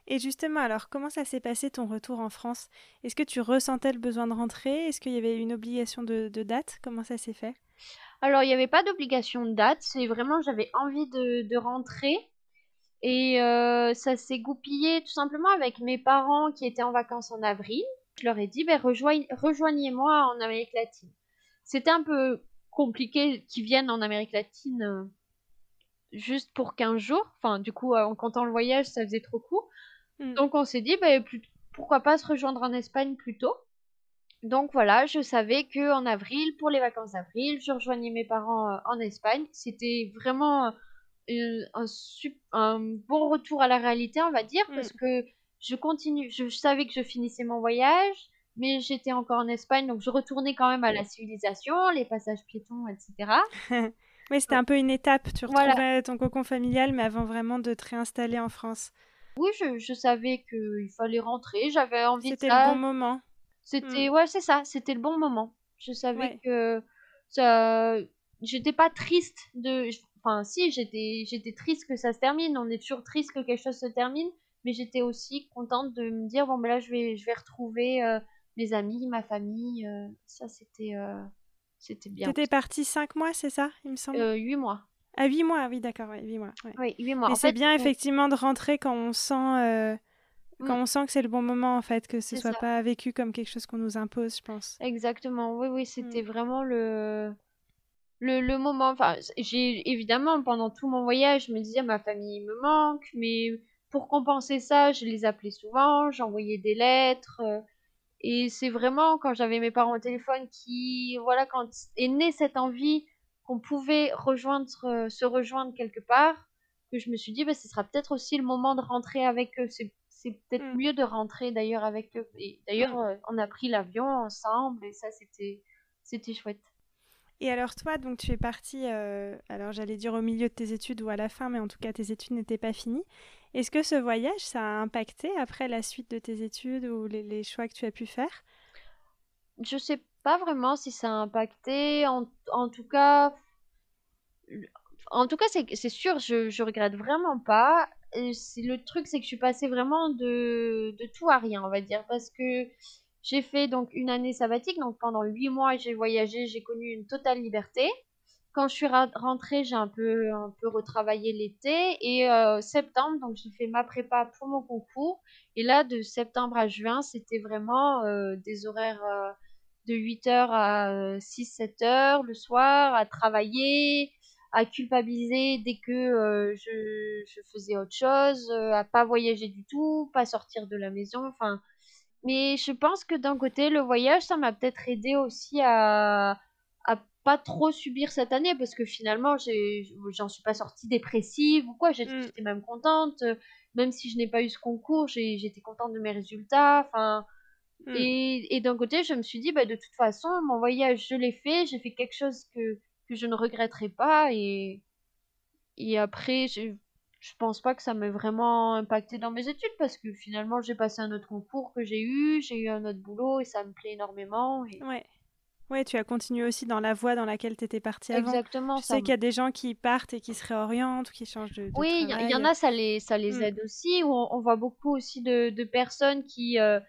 Et justement, alors, comment ça s'est passé ton retour en France? Est-ce que tu ressentais le besoin de rentrer? Est-ce qu'il y avait une obligation de, date? Comment ça s'est fait? Alors, il n'y avait pas d'obligation de date. C'est vraiment, j'avais envie de, rentrer. Et euh, ça s'est goupillé tout simplement avec mes parents qui étaient en vacances en avril. Je leur ai dit, ben, rejoignez-moi en Amérique latine. C'était un peu compliqué qu'ils viennent en Amérique latine euh, juste pour 15 jours. Enfin, du coup, en comptant le voyage, ça faisait trop court. Mm. Donc on s'est dit, bah, pourquoi pas se rejoindre en Espagne plus tôt. Donc voilà, je savais que en avril, pour les vacances d'avril, je rejoignais mes parents euh, en Espagne. C'était vraiment euh, un, un, bon retour à la réalité, on va dire, mm. parce que je continue, je, savais que je finissais mon voyage, mais j'étais encore en Espagne, donc je retournais quand même à la civilisation, les passages piétons, etc. oui, c'était un peu une étape. Tu retrouvais ton cocon familial, mais avant vraiment de te réinstaller en France. Oui, je, je savais qu'il fallait rentrer. J'avais envie de C'était le bon moment. C'était, hmm. ouais, c'est ça, c'était le bon moment. Je savais que ça, j'étais pas triste de, enfin, si, j'étais, j'étais triste que ça se termine. On est toujours triste que quelque chose se termine, mais j'étais aussi contente de me dire, bon, ben là, je vais, je vais retrouver euh, mes amis, ma famille. Euh, ça, c'était, euh, c'était bien. T'étais partie cinq mois, c'est ça, il me semble? Huit mois. À 8 mois, oui, d'accord, ouais, 8 mois. Oui, 8 mois. C'est bien effectivement de rentrer quand on sent, euh, quand mm. on sent que c'est le bon moment, en fait, que ce soit pas vécu comme quelque chose qu'on nous impose, je pense. Exactement, oui, oui, c'était mm. vraiment le... le, le moment. Enfin, j'ai évidemment, pendant tout mon voyage, je me disais, ma famille me manque, mais pour compenser ça, je les appelais souvent, j'envoyais des lettres. Euh, et c'est vraiment quand j'avais mes parents au téléphone qui, voilà, quand est née cette envie qu'on pouvait rejoindre, euh, se rejoindre quelque part, que je me suis dit, bah, ce sera peut-être aussi le moment de rentrer avec eux. C'est, peut-être mm. mieux de rentrer d'ailleurs avec eux. Et d'ailleurs, mm. euh, on a pris l'avion ensemble et ça, c'était, c'était chouette. Et alors toi, donc tu es partie, euh, alors j'allais dire au milieu de tes études ou à la fin, mais en tout cas tes études n'étaient pas finies. Est-ce que ce voyage, ça a impacté après la suite de tes études ou les, choix que tu as pu faire? Je sais pas vraiment si ça a impacté. En, en tout cas, en tout cas, c'est sûr, je, je regrette vraiment pas. le truc, c'est que je suis passée vraiment de, de tout à rien, on va dire, parce que j'ai fait donc une année sabbatique, donc pendant huit mois, j'ai voyagé, j'ai connu une totale liberté. Quand je suis rentrée, j'ai un peu, un peu retravaillé l'été et euh, septembre, donc j'ai fait ma prépa pour mon concours. Et là, de septembre à juin, c'était vraiment euh, des horaires euh, de 8h à 6-7h le soir, à travailler, à culpabiliser dès que je, faisais autre chose, à pas voyager du tout, pas sortir de la maison, enfin. Mais je pense que d'un côté, le voyage, ça m'a peut-être aidé aussi à pas trop subir cette année parce que finalement, j'en suis pas sortie dépressive ou quoi, mm. j'étais même contente. Même si je n'ai pas eu ce concours, j'étais contente de mes résultats, enfin. Mm. Et, et d'un côté, je me suis dit, bah, de toute façon, mon voyage, je l'ai fait, j'ai fait quelque chose que, que je ne regretterai pas. Et, et après, je, je pense pas que ça m'ait vraiment impacté dans mes études parce que finalement, j'ai passé un autre concours que j'ai eu, j'ai eu un autre boulot et ça me plaît énormément. Et... Ouais. Ouais, tu as continué aussi dans la voie dans laquelle tu étais partie avant. Exactement. Je sais qu'il y a des gens qui partent et qui se réorientent ou qui changent de, Oui, il y, en a, ça les, ça les mm. aide aussi. On, on, voit beaucoup aussi de, de personnes qui, euh,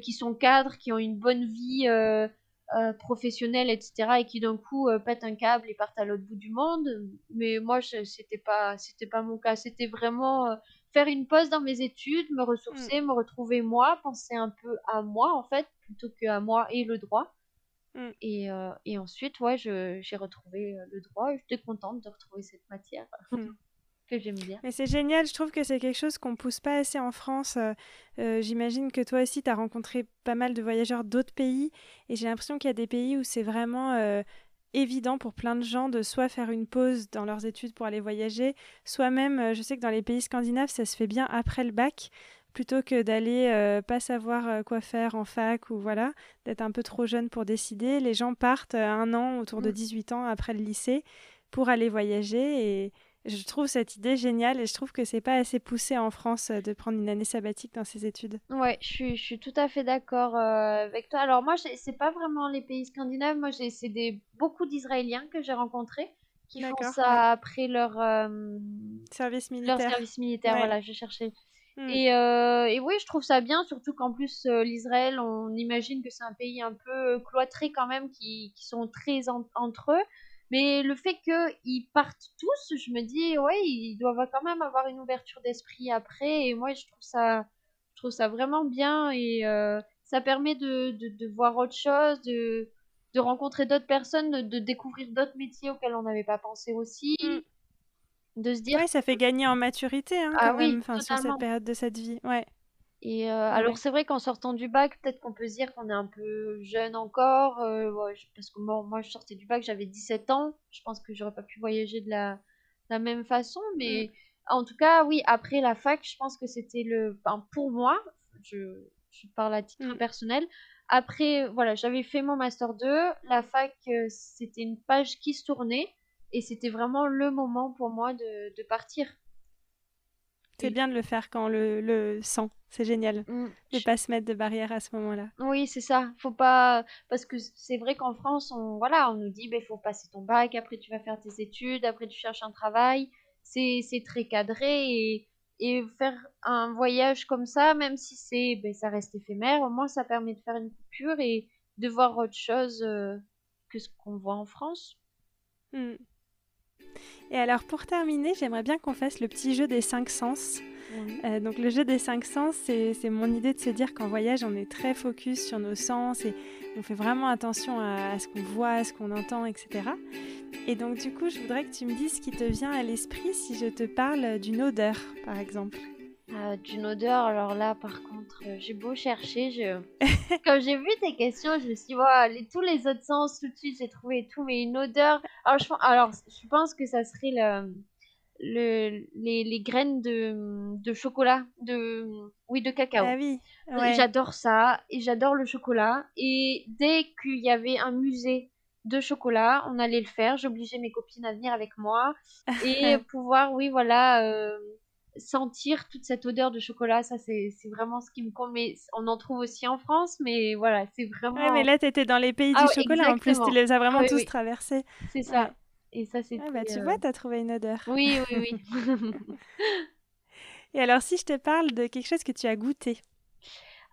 qui sont cadres, qui ont une bonne vie euh, euh, professionnels, etc., et qui d'un coup pètent un câble et partent à l'autre bout du monde. Mais moi, c'était pas, c'était pas mon cas. C'était vraiment faire une pause dans mes études, me ressourcer, mm. me retrouver moi, penser un peu à moi en fait, plutôt qu'à moi et le droit. Mm. Et, et, ensuite, ouais, j'ai retrouvé le droit et j'étais contente de retrouver cette matière. Mm. j'aime bien. Mais c'est génial, je trouve que c'est quelque chose qu'on pousse pas assez en France. Euh, euh, j'imagine que toi aussi, tu as rencontré pas mal de voyageurs d'autres pays et j'ai l'impression qu'il y a des pays où c'est vraiment euh, évident pour plein de gens de soit faire une pause dans leurs études pour aller voyager, soit même, je sais que dans les pays scandinaves, ça se fait bien après le bac plutôt que d'aller euh, pas savoir euh, quoi faire en fac ou voilà, d'être un peu trop jeune pour décider. Les gens partent euh, un an, autour de 18 mm. ans après le lycée, pour aller voyager et je trouve cette idée géniale et je trouve que c'est pas assez poussé en France de prendre une année sabbatique dans ses études. Ouais, je suis, je suis tout à fait d'accord avec toi. Alors moi, c'est pas vraiment les pays scandinaves. Moi, c'est des beaucoup d'Israéliens que j'ai rencontrés qui font ça après leur service militaire. Leur service militaire, voilà, je cherchais. Mm. Et, euh, et, oui, je trouve ça bien, surtout qu'en plus, euh, l'Israël, on imagine que c'est un pays un peu cloîtré quand même, qui, qui sont très entre eux. Mais le fait qu'ils partent tous, je me dis, ouais, ils doivent quand même avoir une ouverture d'esprit après. Et moi, je trouve ça, je trouve ça vraiment bien. Et euh, ça permet de, de, de, voir autre chose, de, de rencontrer d'autres personnes, de, de découvrir d'autres métiers auxquels on n'avait pas pensé aussi. Mm de se dire. Ouais, ça fait gagner en maturité hein, ah, oui, enfin, sur cette période de cette vie. Ouais. Et euh, alors c'est vrai qu'en sortant du bac, peut-être qu'on peut se dire qu'on est un peu jeune encore, euh, parce que moi je sortais du bac, j'avais 17 ans, je pense que j'aurais pas pu voyager de la, la même façon, mais mm. en tout cas oui, après la fac, je pense que c'était le, enfin, pour moi, je, je parle à titre mm. personnel, après voilà, j'avais fait mon master 2, la fac euh, c'était une page qui se tournait, et c'était vraiment le moment pour moi de, de partir. C'est bien de le faire quand on le, le sent. C'est génial. Mm, de ne pas se mettre de barrière à ce moment-là. Oui, c'est ça. Faut pas parce que c'est vrai qu'en France, on voilà, on nous dit ben faut passer ton bac, après tu vas faire tes études, après tu cherches un travail. C'est très cadré et, et faire un voyage comme ça, même si c'est ben, ça reste éphémère, au moins ça permet de faire une coupure et de voir autre chose euh, que ce qu'on voit en France. Mm. Et alors pour terminer, j'aimerais bien qu'on fasse le petit jeu des cinq sens. Euh, donc le jeu des cinq sens, c'est mon idée de se dire qu'en voyage, on est très focus sur nos sens et on fait vraiment attention à, ce qu'on voit, à ce qu'on entend, etc. Et donc du coup, je voudrais que tu me dises ce qui te vient à l'esprit si je te parle d'une odeur, par exemple. Euh, d'une odeur, alors là, par contre, euh, j'ai beau chercher, je... quand j'ai vu tes questions, je me suis dit, les, tous les autres sens, tout de suite, j'ai trouvé tout, mais une odeur. Alors, je, alors, je pense que ça serait le, le, les, les graines de, de, chocolat, de, oui, de cacao. Ah oui, J'adore ça, et j'adore le chocolat. Et dès qu'il y avait un musée de chocolat, on allait le faire. J'obligeais mes copines à venir avec moi et pouvoir, oui, voilà. Euh, sentir toute cette odeur de chocolat, ça c'est vraiment ce qui me compte. Mais on en trouve aussi en France, mais voilà, c'est vraiment. Ouais, mais là, tu étais dans les pays ah du chocolat en plus, tu les as vraiment tous traversés. C'est ça. Et ça, c'est. bah, tu vois, tu as trouvé une odeur. Oui, oui, oui. Et alors, si je te parle de quelque chose que tu as goûté?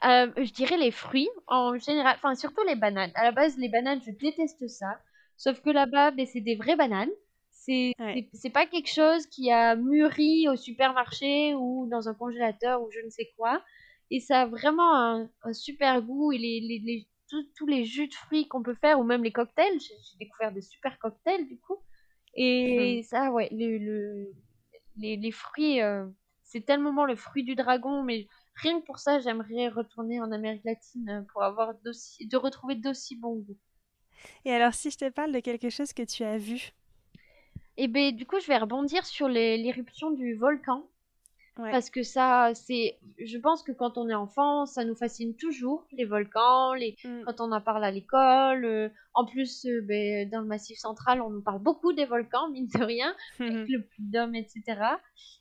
Euh, Je dirais les fruits en général, enfin surtout les bananes. À la base, les bananes, je déteste ça. Sauf que là-bas, ben, c'est des vraies bananes. C'est pas quelque chose qui a mûri au supermarché ou dans un congélateur ou je ne sais quoi. Et ça a vraiment un, super goût. Et les, les, tous les jus de fruits qu'on peut faire, ou même les cocktails, j'ai découvert des super cocktails du coup. Et ça, ouais, le, le, les, les, fruits, euh, c'est tellement le fruit du dragon, mais rien que pour ça, j'aimerais retourner en Amérique latine pour avoir de retrouver d'aussi bons goûts. Et alors, si je te parle de quelque chose que tu as vu et ben du coup, je vais rebondir sur l'éruption du volcan. Parce que ça, c'est. Je pense que quand on est enfant, ça nous fascine toujours, les volcans, les... Mm. quand on en parle à l'école. Euh, en plus, euh, ben, dans le massif central, on nous parle beaucoup des volcans, mine de rien, avec le puits d'homme, etc.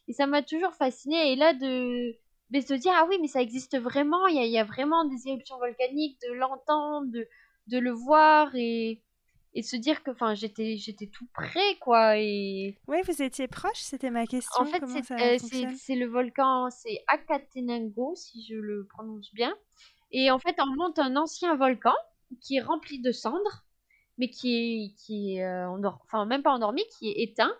Et ça m'a toujours fasciné. Et là, de ben, se dire, ah oui, mais ça existe vraiment, il y a, y a, vraiment des éruptions volcaniques, de l'entendre, de, de le voir. Et et se dire que enfin j'étais j'étais tout près quoi et oui vous étiez proche c'était ma question en fait euh, c'est le volcan c'est Akatenango si je le prononce bien et en fait on monte un ancien volcan qui est rempli de cendres mais qui est qui est euh, enfin même pas endormi qui est éteint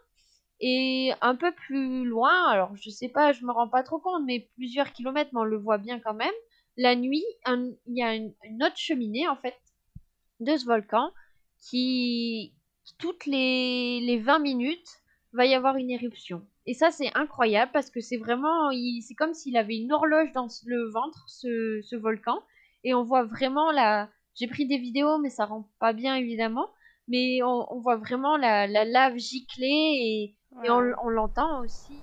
et un peu plus loin alors je sais pas je me rends pas trop compte mais plusieurs kilomètres mais on le voit bien quand même la nuit il y a une, une autre cheminée en fait de ce volcan qui, toutes les, les 20 minutes, va y avoir une éruption. Et ça, c'est incroyable parce que c'est vraiment, c'est comme s'il avait une horloge dans le ventre, ce, ce volcan. Et on voit vraiment la. J'ai pris des vidéos, mais ça rend pas bien évidemment. Mais on, voit vraiment la, la lave gicler et, et on, on l'entend aussi.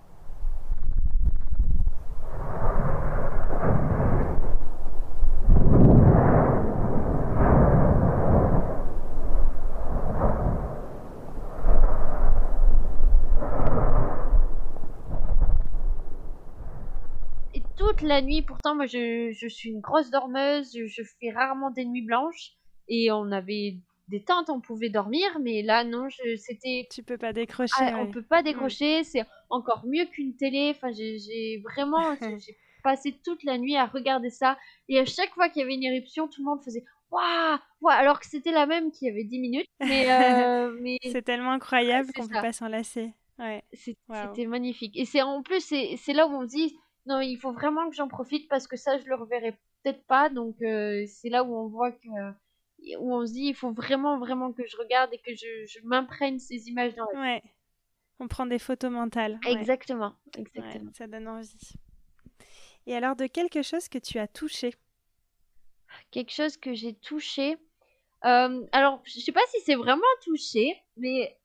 toute la nuit. Pourtant, moi, je, je suis une grosse dormeuse. Je, je fais rarement des nuits blanches. Et on avait des tentes, on pouvait dormir, mais là, non, c'était. Tu peux pas décrocher. Ah, On peut pas mm. décrocher. C'est encore mieux qu'une télé. Enfin, j'ai vraiment. j'ai passé toute la nuit à regarder ça. Et à chaque fois qu'il y avait une éruption, tout le monde faisait waouh, alors que c'était la même qui avait 10 minutes. Mais, euh, mais... c'est tellement incroyable qu'on peut pas s'en lasser. Ouais. C'était magnifique. Et c'est en plus, c'est là où on se dit non, il faut vraiment que j'en profite parce que ça, je le reverrai peut-être pas. Donc, euh, c'est là où on voit que où on se dit il faut vraiment vraiment que je regarde et que je, je m'imprègne ces images dans la ouais. On prend des photos mentales. Exactement, exactement. ça donne envie. Et alors de quelque chose que tu as touché? Quelque chose que j'ai touché. Euh, alors, je sais pas si c'est vraiment touché, mais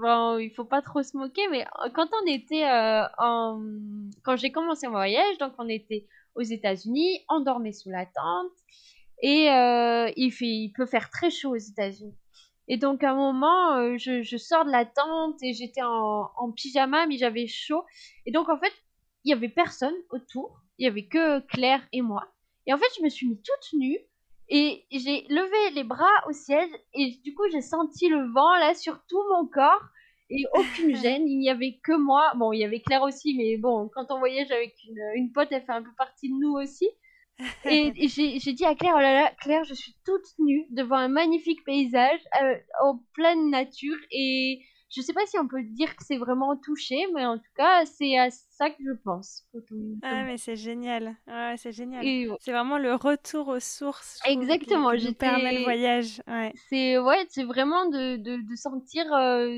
bon, il faut pas trop se moquer. Mais quand on était euh, en, quand j'ai commencé mon voyage, donc on était aux États-Unis, on dormait sous la tente. Et euh, il, fait, il peut faire très chaud aux États-Unis. Et donc à un moment, euh, je, sors de la tente et j'étais en, en, pyjama, mais j'avais chaud. Et donc en fait, il y avait personne autour. Il y avait que Claire et moi. Et en fait, je me suis mis toute nue et j'ai levé les bras au ciel et du coup, j'ai senti le vent là sur tout mon corps et aucune gêne. Il n'y avait que moi. Bon, il y avait Claire aussi, mais bon, quand on voyage avec une, une pote, elle fait un peu partie de nous aussi. Et, j'ai dit à Claire, oh là là, Claire, je suis toute nue devant un magnifique paysage euh, en pleine nature et je sais pas si on peut dire que c'est vraiment touché, mais en tout cas, c'est à ça que je pense. ah, mais c'est génial. Ouais, c'est génial. C'est vraiment le retour aux sources. Exactement. Qui, qui permet le voyage. Ouais. C'est ouais, c'est vraiment de, de, de sentir euh,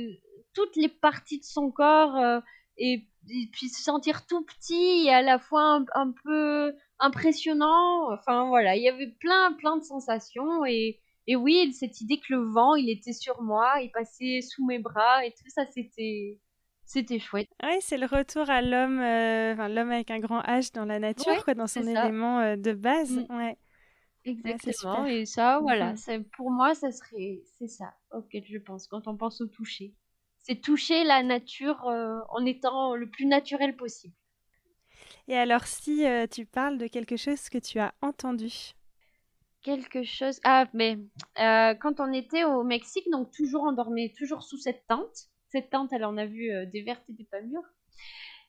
toutes les parties de son corps euh, et, puis se sentir tout petit et à la fois un peu impressionnant. Enfin voilà, il y avait plein plein de sensations et, et oui, cette idée que le vent, il était sur moi, il passait sous mes bras et tout ça, c'était c'était chouette. Oui, c'est le retour à l'homme, euh, enfin, l'homme avec un grand H dans la nature, quoi, dans son élément euh, de base. Mm. Ouais. Exactement. et ça, voilà, mm-hmm. pour moi, ça serait, c'est ça auquel je pense quand on pense au toucher. C'est toucher la nature euh, en étant le plus naturel possible. Et alors, si tu parles de quelque chose que tu as entendu? Quelque chose. Ah, mais euh, quand on était au Mexique, donc toujours on dormait toujours sous cette tente. Cette tente, elle en a vu euh, des vertes et des pas mûres.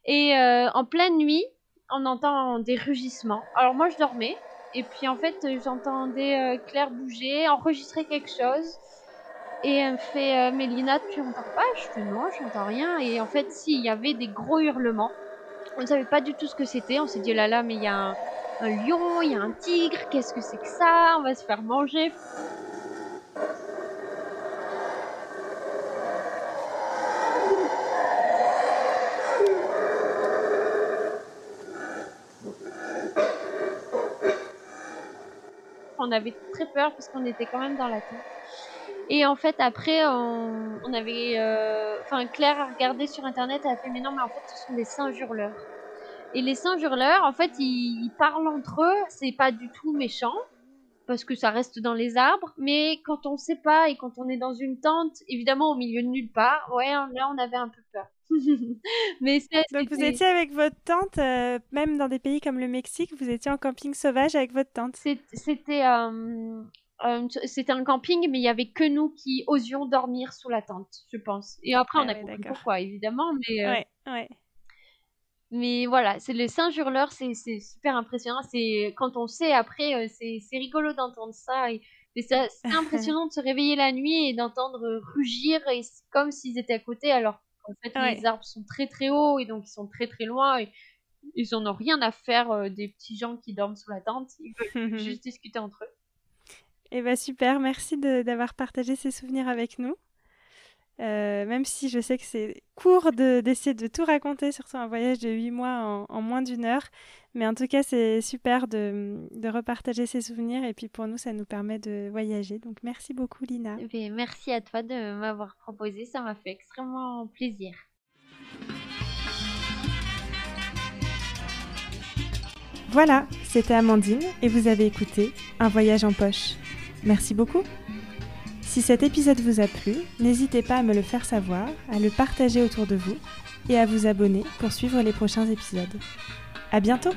Et en pleine nuit, on entend des rugissements. Alors moi, je dormais. Et puis en fait, j'entendais Claire bouger, enregistrer quelque chose. Et elle me fait Mélina, tu entends pas? Je fais non, je n'entends rien. Et en fait, si, il y avait des gros hurlements. On ne savait pas du tout ce que c'était. On s'est dit, oh là là, mais il y a un, lion, il y a un tigre, qu'est-ce que c'est que ça? On va se faire manger. On avait très peur parce qu'on était quand même dans la tente. Et en fait, après, on, avait. Euh, enfin, Claire a regardé sur internet, elle a fait Mais non, mais en fait, ce sont des singes hurleurs. Et les singes hurleurs, en fait, ils, parlent entre eux, c'est pas du tout méchant, parce que ça reste dans les arbres, mais quand on sait pas et quand on est dans une tente, évidemment au milieu de nulle part, ouais, là on avait un peu peur. mais Donc vous étiez avec votre tante, euh, même dans des pays comme le Mexique, vous étiez en camping sauvage avec votre tante C'était euh, euh, c'était un camping, mais il y avait que nous qui osions dormir sous la tente, je pense. Et après, on ah a compris pourquoi, évidemment, mais. Euh, ouais, ouais. Mais voilà, c'est le singe hurleur, c'est super impressionnant. C'est quand on sait après, euh, c'est rigolo d'entendre ça. Et, c'est impressionnant de se réveiller la nuit et d'entendre rugir et comme s'ils étaient à côté, alors qu'en fait les arbres sont très très hauts et donc ils sont très très loin. Et, ils en ont rien à faire des petits gens qui dorment sous la tente. Ils veulent juste discuter entre eux. Eh bien super, merci d'avoir partagé ces souvenirs avec nous. Euh, même si je sais que c'est court d'essayer de, tout raconter, surtout un voyage de 8 mois en, moins d'une heure. Mais en tout cas, c'est super de, de, repartager ces souvenirs. Et puis pour nous, ça nous permet de voyager. Donc merci beaucoup, Lina. Eh merci à toi de m'avoir proposé. Ça m'a fait extrêmement plaisir. Voilà, c'était Amandine et vous avez écouté Un voyage en poche. Merci beaucoup. Si cet épisode vous a plu, n'hésitez pas à me le faire savoir, à le partager autour de vous et à vous abonner pour suivre les prochains épisodes. À bientôt!